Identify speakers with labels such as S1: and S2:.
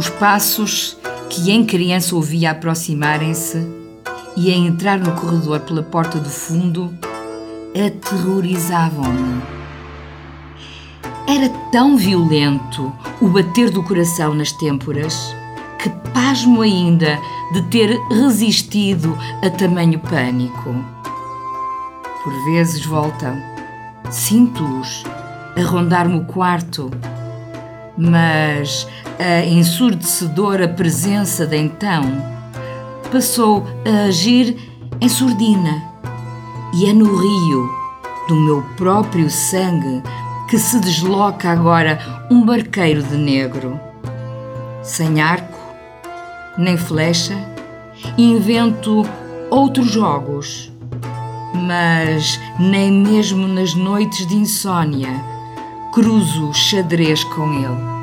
S1: Os passos que em criança ouvia aproximarem-se e a entrar no corredor pela porta do fundo aterrorizavam-me. Era tão violento o bater do coração nas têmporas que pasmo ainda de ter resistido a tamanho pânico. Por vezes voltam, sinto-os a rondar-me o quarto, mas a ensurdecedora presença de então passou a agir em surdina e é no rio do meu próprio sangue que se desloca agora um barqueiro de negro. Sem arco, nem flecha, invento outros jogos, mas nem mesmo nas noites de insônia cruzo xadrez com ele.